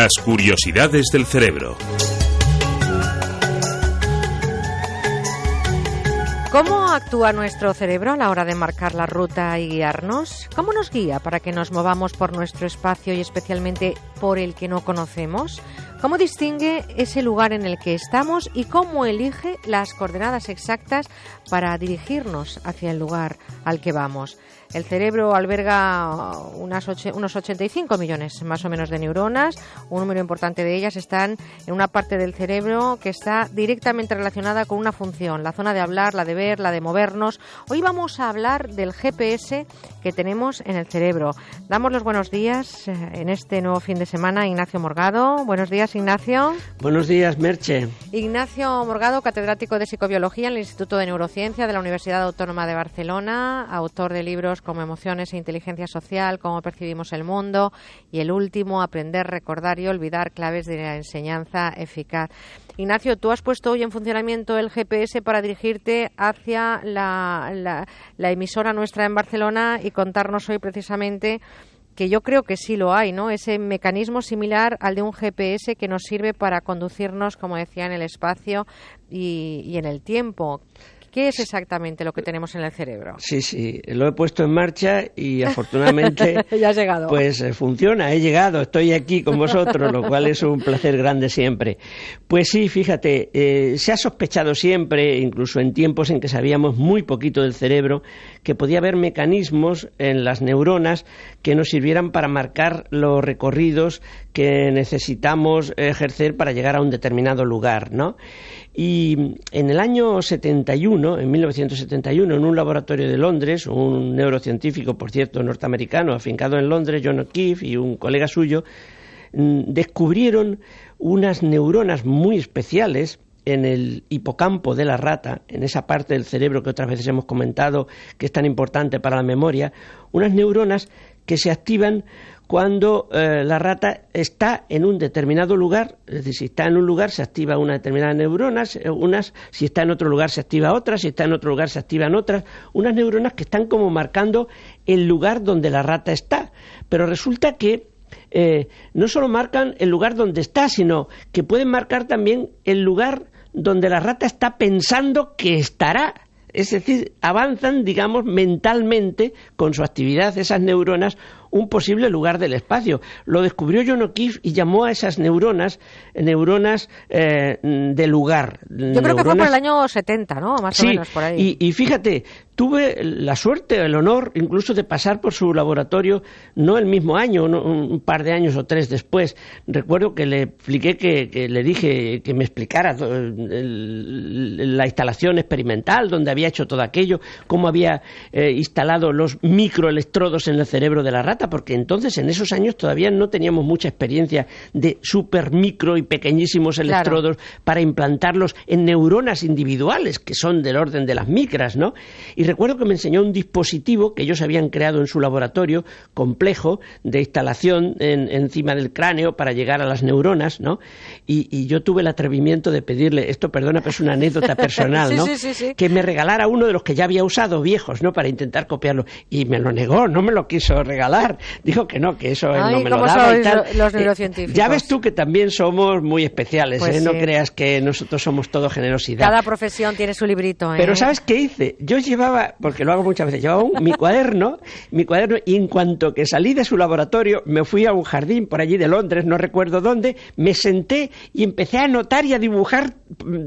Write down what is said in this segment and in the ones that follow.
Las curiosidades del cerebro. ¿Cómo actúa nuestro cerebro a la hora de marcar la ruta y guiarnos? ¿Cómo nos guía para que nos movamos por nuestro espacio y especialmente por el que no conocemos? ¿Cómo distingue ese lugar en el que estamos y cómo elige las coordenadas exactas para dirigirnos hacia el lugar al que vamos? El cerebro alberga unas unos 85 millones más o menos de neuronas. Un número importante de ellas están en una parte del cerebro que está directamente relacionada con una función, la zona de hablar, la de ver, la de movernos. Hoy vamos a hablar del GPS que tenemos en el cerebro. Damos los buenos días eh, en este nuevo fin de semana a Ignacio Morgado. Buenos días, Ignacio. Buenos días, Merche. Ignacio Morgado, catedrático de psicobiología en el Instituto de Neurociencia de la Universidad Autónoma de Barcelona, autor de libros como emociones e inteligencia social, cómo percibimos el mundo y el último, aprender, recordar y olvidar claves de la enseñanza eficaz. Ignacio, tú has puesto hoy en funcionamiento el GPS para dirigirte hacia la, la emisora nuestra en Barcelona y contarnos hoy precisamente que yo creo que sí lo hay, ¿no? Ese mecanismo similar al de un GPS que nos sirve para conducirnos, como decía, en el espacio y, y en el tiempo. ¿Qué es exactamente lo que tenemos en el cerebro? Sí, sí, lo he puesto en marcha y afortunadamente ya llegado. Pues eh, funciona, he llegado, estoy aquí con vosotros, lo cual es un placer grande siempre. Pues sí, fíjate, eh, se ha sospechado siempre, incluso en tiempos en que sabíamos muy poquito del cerebro, que podía haber mecanismos en las neuronas que nos sirvieran para marcar los recorridos que necesitamos ejercer para llegar a un determinado lugar, ¿no? Y en el año 71, en 1971, en un laboratorio de Londres, un neurocientífico, por cierto, norteamericano, afincado en Londres, John O'Keefe y un colega suyo, mm, descubrieron unas neuronas muy especiales en el hipocampo de la rata, en esa parte del cerebro que otras veces hemos comentado que es tan importante para la memoria, unas neuronas que se activan cuando eh, la rata está en un determinado lugar, es decir, si está en un lugar se activa una determinada neurona, unas, si está en otro lugar se activa otra, si está en otro lugar se activan otras, unas neuronas que están como marcando el lugar donde la rata está. Pero resulta que eh, no solo marcan el lugar donde está, sino que pueden marcar también el lugar donde la rata está pensando que estará. Es decir, avanzan, digamos, mentalmente con su actividad esas neuronas un posible lugar del espacio. Lo descubrió John O'Keefe y llamó a esas neuronas neuronas eh, de lugar. Yo creo que fue por el año 70, ¿no? Más o menos por ahí. Y, y fíjate, tuve la suerte, el honor incluso de pasar por su laboratorio, no el mismo año, un par de años o tres después. Recuerdo que le expliqué que, le dije que me explicara la instalación experimental donde había hecho todo aquello, cómo había eh, instalado los microelectrodos en el cerebro de la rata porque entonces en esos años todavía no teníamos mucha experiencia de super micro y pequeñísimos electrodos para implantarlos en neuronas individuales, que son del orden de las micras, ¿no? Y recuerdo que me enseñó un dispositivo que ellos habían creado en su laboratorio, complejo, de instalación encima del cráneo para llegar a las neuronas, ¿no? Y, yo tuve el atrevimiento de pedirle, esto perdona, pero es una anécdota personal, ¿no? que me regalara uno de los que ya había usado, viejos, ¿no? Para intentar copiarlo. Y me lo negó, no me lo quiso regalar Dijo que no, que eso no me lo daba y tal. Los eh, neurocientíficos. ya ves tú que también somos muy especiales, pues ¿eh? No creas que nosotros somos todo generosidad. Cada profesión tiene su librito, ¿eh? Pero ¿sabes qué hice? Yo llevaba, porque lo hago muchas veces, llevaba mi cuaderno, mi cuaderno, y en cuanto que salí de su laboratorio, me fui a un jardín por allí de Londres, no recuerdo dónde, me senté y empecé a anotar y a dibujar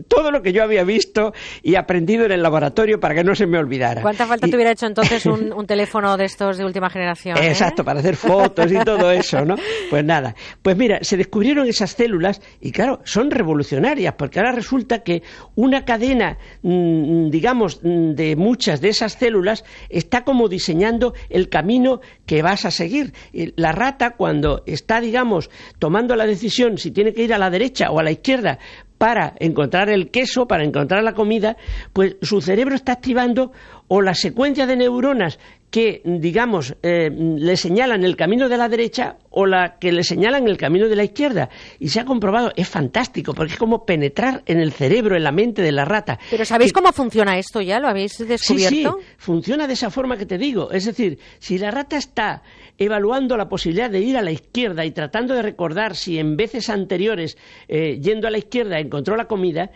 todo lo que yo había visto y aprendido en el laboratorio para que no se me olvidara. ¿Cuánta falta te hubiera hecho entonces un, un, teléfono de estos de última generación? Exacto para hacer fotos y todo eso, ¿no? Pues nada. Pues mira, se descubrieron esas células y claro, son revolucionarias porque ahora resulta que una cadena, mm, digamos, de muchas de esas células está como diseñando el camino que vas a seguir. La rata cuando está, digamos, tomando la decisión si tiene que ir a la derecha o a la izquierda para encontrar el queso, para encontrar la comida, pues su cerebro está activando o la secuencia de neuronas que, digamos, eh, le señalan el camino de la derecha o la que le señalan el camino de la izquierda. Y se ha comprobado, es fantástico, porque es como penetrar en el cerebro, en la mente de la rata. Pero ¿sabéis cómo funciona esto ya? ¿Lo habéis descubierto? Sí, sí, funciona de esa forma que te digo. Es decir, si la rata está evaluando la posibilidad de ir a la izquierda y tratando de recordar si en veces anteriores, eh, yendo a la izquierda, encontró la comida,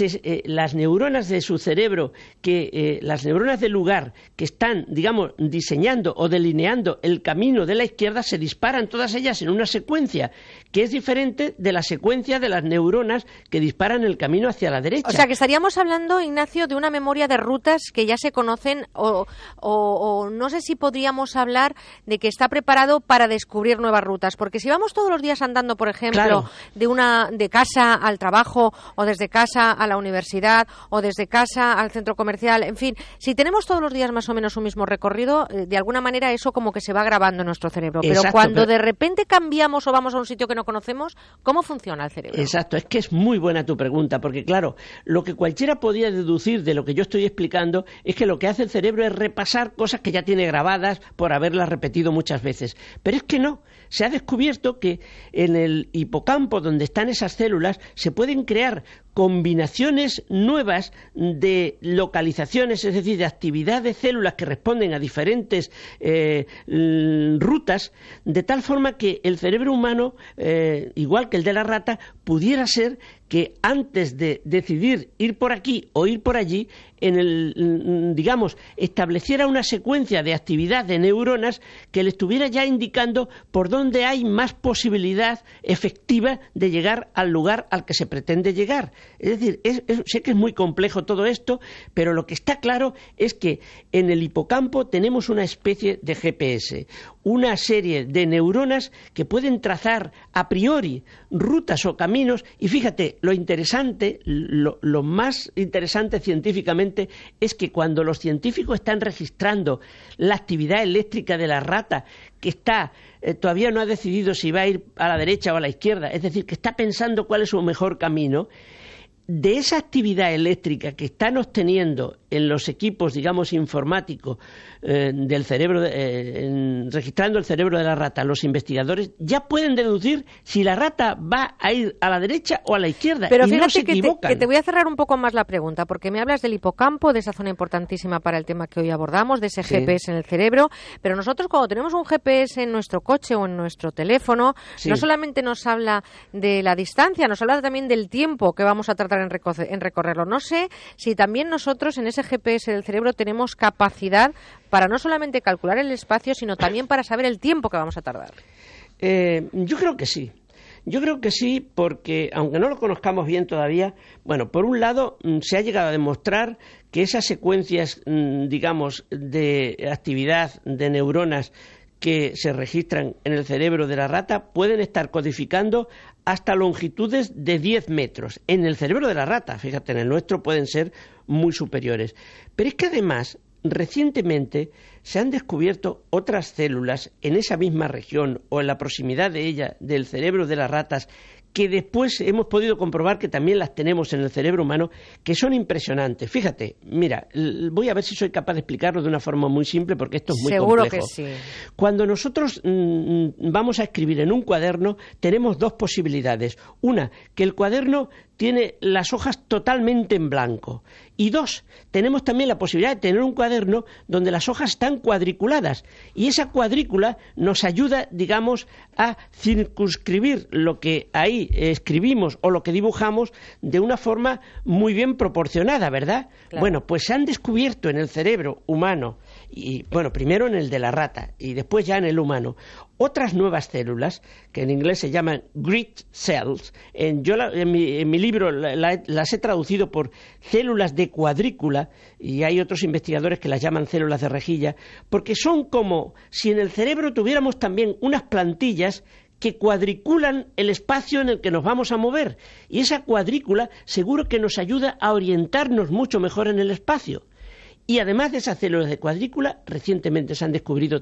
eh, las neuronas de su cerebro, que las neuronas del lugar que están, digamos, diseñando o delineando el camino de la izquierda, se disparan todas ellas en una secuencia que es diferente de la secuencia de las neuronas que disparan el camino hacia la derecha. O sea, que estaríamos hablando, Ignacio, de una memoria de rutas que ya se conocen o, o no sé si podríamos hablar de que está preparado para descubrir nuevas rutas, porque si vamos todos los días andando, por ejemplo, de una de casa al trabajo o desde casa a la universidad o desde casa al centro comercial, en fin, si tenemos todos los días más o menos un mismo recorrido, eh, de alguna manera eso como que se va grabando en nuestro cerebro. pero cuando de repente cambiamos o vamos a un sitio que no conocemos, ¿cómo funciona el cerebro? Exacto, es que es muy buena tu pregunta, porque claro, lo que cualquiera podía deducir de lo que yo estoy explicando es que lo que hace el cerebro es repasar cosas que ya tiene grabadas por haberlas repetido muchas veces. Pero es que no, se ha descubierto que en el hipocampo donde están esas células se pueden crear combinaciones nuevas de localizaciones, es decir, de actividad de células que responden a diferentes eh, rutas, de tal forma que el cerebro humano, eh, igual que el de la rata, pudiera ser que antes de decidir ir por aquí o ir por allí, en el, digamos, estableciera una secuencia de actividad de neuronas que le estuviera ya indicando por dónde hay más posibilidad efectiva de llegar al lugar al que se pretende llegar. Es decir, sé que es muy complejo todo esto, pero lo que está claro es que en el hipocampo tenemos una especie de GPS, una serie de neuronas que pueden trazar a priori rutas o caminos. Y fíjate, lo interesante, lo, más interesante científicamente es que cuando los científicos están registrando la actividad eléctrica de la rata, que está eh, todavía no ha decidido si va a ir a la derecha o a la izquierda, es decir, que está pensando cuál es su mejor camino, de esa actividad eléctrica que están obteniendo en los equipos, digamos, informáticos eh, del cerebro, eh, registrando el cerebro de la rata, los investigadores ya pueden deducir si la rata va a ir a la derecha o a la izquierda. Pero y fíjate no se que, te, que te voy a cerrar un poco más la pregunta, porque me hablas del hipocampo, de esa zona importantísima para el tema que hoy abordamos, de ese Sí. GPS en el cerebro, pero nosotros cuando tenemos un GPS en nuestro coche o en nuestro teléfono, Sí. no solamente nos habla de la distancia, nos habla también del tiempo que vamos a tratar en, reco- en recorrerlo. No sé si también nosotros en ese GPS del cerebro tenemos capacidad para no solamente calcular el espacio, sino también para saber el tiempo que vamos a tardar. Eh, yo creo que sí. Yo creo que sí, porque aunque no lo conozcamos bien todavía, bueno, por un lado mm, se ha llegado a demostrar que esas secuencias, mm, digamos, de actividad de neuronas que se registran en el cerebro de la rata pueden estar codificando hasta longitudes de 10 metros. En el cerebro de la rata, fíjate, en el nuestro pueden ser muy superiores. Pero es que además, recientemente se han descubierto otras células en esa misma región o en la proximidad de ella del cerebro de las ratas que después hemos podido comprobar que también las tenemos en el cerebro humano, que son impresionantes. Fíjate, mira, voy a ver si soy capaz de explicarlo de una forma muy simple, porque esto es muy Seguro complejo. que sí. Cuando nosotros mm, vamos a escribir en un cuaderno, tenemos dos posibilidades. Una, que el cuaderno tiene las hojas totalmente en blanco. Y dos, tenemos también la posibilidad de tener un cuaderno donde las hojas están cuadriculadas. Y esa cuadrícula nos ayuda, digamos, a circunscribir lo que ahí escribimos o lo que dibujamos de una forma muy bien proporcionada, ¿verdad? Claro. Bueno, pues se han descubierto en el cerebro humano, y bueno, primero en el de la rata y después ya en el humano, otras nuevas células que en inglés se llaman grid cells. En, yo la- en, mi, en mi libro la- la- las he traducido por células de cuadrícula y hay otros investigadores que las llaman células de rejilla, porque son como si en el cerebro tuviéramos también unas plantillas que cuadriculan el espacio en el que nos vamos a mover. Y esa cuadrícula seguro que nos ayuda a orientarnos mucho mejor en el espacio. Y además de esas células de cuadrícula, recientemente se han descubierto,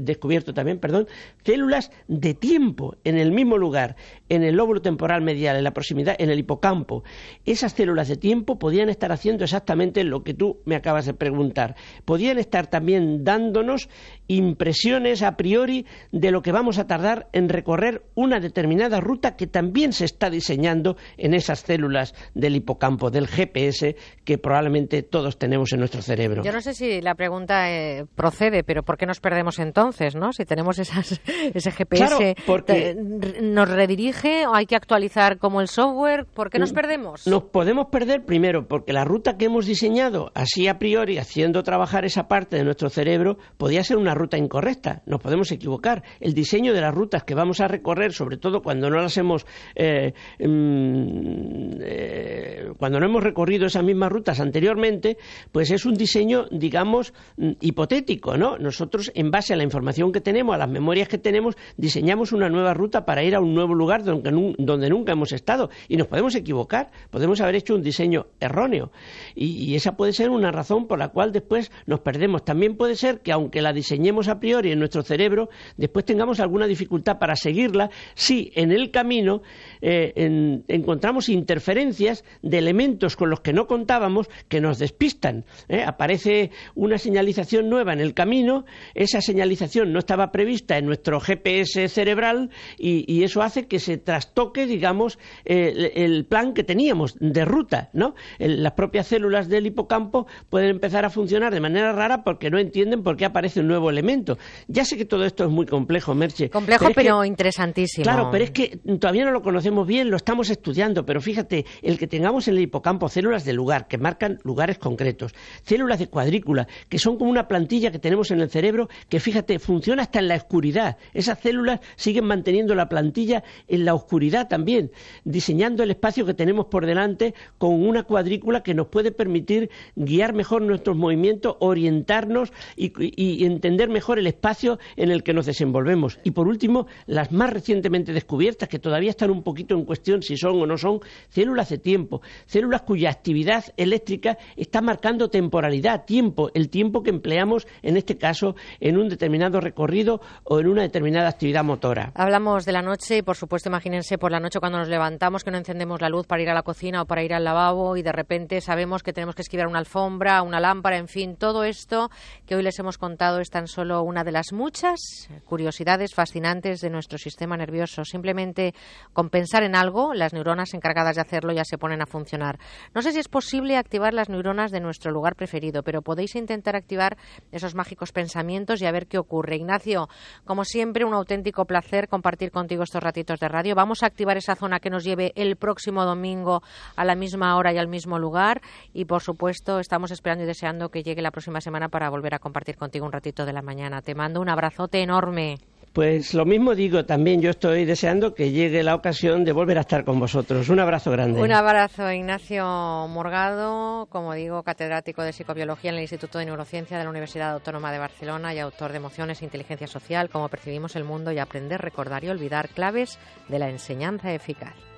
descubierto también perdón, células de tiempo en el mismo lugar, en el lóbulo temporal medial, en la proximidad, en el hipocampo. Esas células de tiempo podían estar haciendo exactamente lo que tú me acabas de preguntar. Podían estar también dándonos impresiones a priori de lo que vamos a tardar en recorrer una determinada ruta que también se está diseñando en esas células del hipocampo, del GPS, que probablemente todos tenemos en nuestro cerebro. Yo no sé si la pregunta eh, procede, pero ¿por qué nos perdemos entonces, no? Si tenemos esas, ese GPS, porque ¿nos redirige o hay que actualizar como el software? ¿Por qué nos mm, perdemos? Nos podemos perder primero porque la ruta que hemos diseñado, así a priori, haciendo trabajar esa parte de nuestro cerebro, podía ser una ruta incorrecta. Nos podemos equivocar. El diseño de las rutas que vamos a recorrer, sobre todo cuando no las hemos eh, mm, eh, cuando no hemos recorrido esas mismas rutas anteriormente, pues es un diseño, digamos, mm, hipotético, ¿no? Nosotros, en base a la información que tenemos, a las memorias que tenemos, diseñamos una nueva ruta para ir a un nuevo lugar donde, nunca hemos estado y nos podemos equivocar, podemos haber hecho un diseño erróneo y, y esa puede ser una razón por la cual después nos perdemos. También puede ser que aunque la diseñemos a priori en nuestro cerebro, después tengamos alguna dificultad para seguirla si en el camino eh, encontramos interferencias de elementos con los que no contábamos que nos despistan. ¿eh? Aparece una señalización nueva en el camino, esa señalización no estaba prevista en nuestro GPS cerebral y, eso hace que se trastoque, digamos, el plan que teníamos de ruta. ¿no? las propias células del hipocampo pueden empezar a funcionar de manera rara porque no entienden por qué aparece un nuevo elemento. Ya sé que todo esto es muy complejo, Merche. Complejo, pero, interesantísimo. Claro, pero es que todavía no lo conocemos bien, lo estamos estudiando, pero fíjate, el que tengamos en el hipocampo células de lugar, que marcan lugares concretos, células de cuadrícula, que son como una plantilla que tenemos en el cerebro, que fíjate, funciona hasta en la oscuridad. Esas células siguen manteniendo la plantilla en la oscuridad también, diseñando el espacio que tenemos por delante con una cuadrícula que nos puede permitir guiar mejor nuestros movimientos, orientarnos y, y entender mejor el espacio en el que nos desenvolvemos. Y por último, las más recientemente descubiertas, que todavía están un poquito en cuestión si son o no son, células de tiempo, células cuya actividad eléctrica está marcando temporalidad, tiempo, el tiempo que empleamos en este caso en un determinado recorrido o en una determinada actividad motora. Hablamos de la noche y por supuesto imagínense por la noche cuando nos levantamos que no encendemos la luz para ir a la cocina o para ir al lavabo y de repente sabemos que tenemos que esquivar una alfombra, una lámpara, en fin, todo esto que hoy les hemos contado es tan solo una de las muchas curiosidades fascinantes de nuestro sistema nervioso. Simplemente con pensar en algo, las neuronas encargadas de hacerlo ya se ponen a funcionar. No sé si es posible activar las neuronas de nuestro lugar preferido, pero podéis intentar activar esos mágicos pensamientos y a ver qué ocurre. Ignacio, como siempre, un auténtico placer compartir contigo estos ratitos de Vamos a activar esa zona que nos lleve el próximo domingo a la misma hora y al mismo lugar. Y, por supuesto, estamos esperando y deseando que llegue la próxima semana para volver a compartir contigo un ratito de la mañana. Te mando un abrazote enorme. Pues lo mismo digo también, yo estoy deseando que llegue la ocasión de volver a estar con vosotros. Un abrazo grande. Un abrazo, Ignacio Morgado, como digo, catedrático de psicobiología en el Instituto de Neurociencia de la Universidad Autónoma de Barcelona y autor de Emociones e Inteligencia Social, cómo percibimos el mundo y aprender, recordar y olvidar claves de la enseñanza eficaz.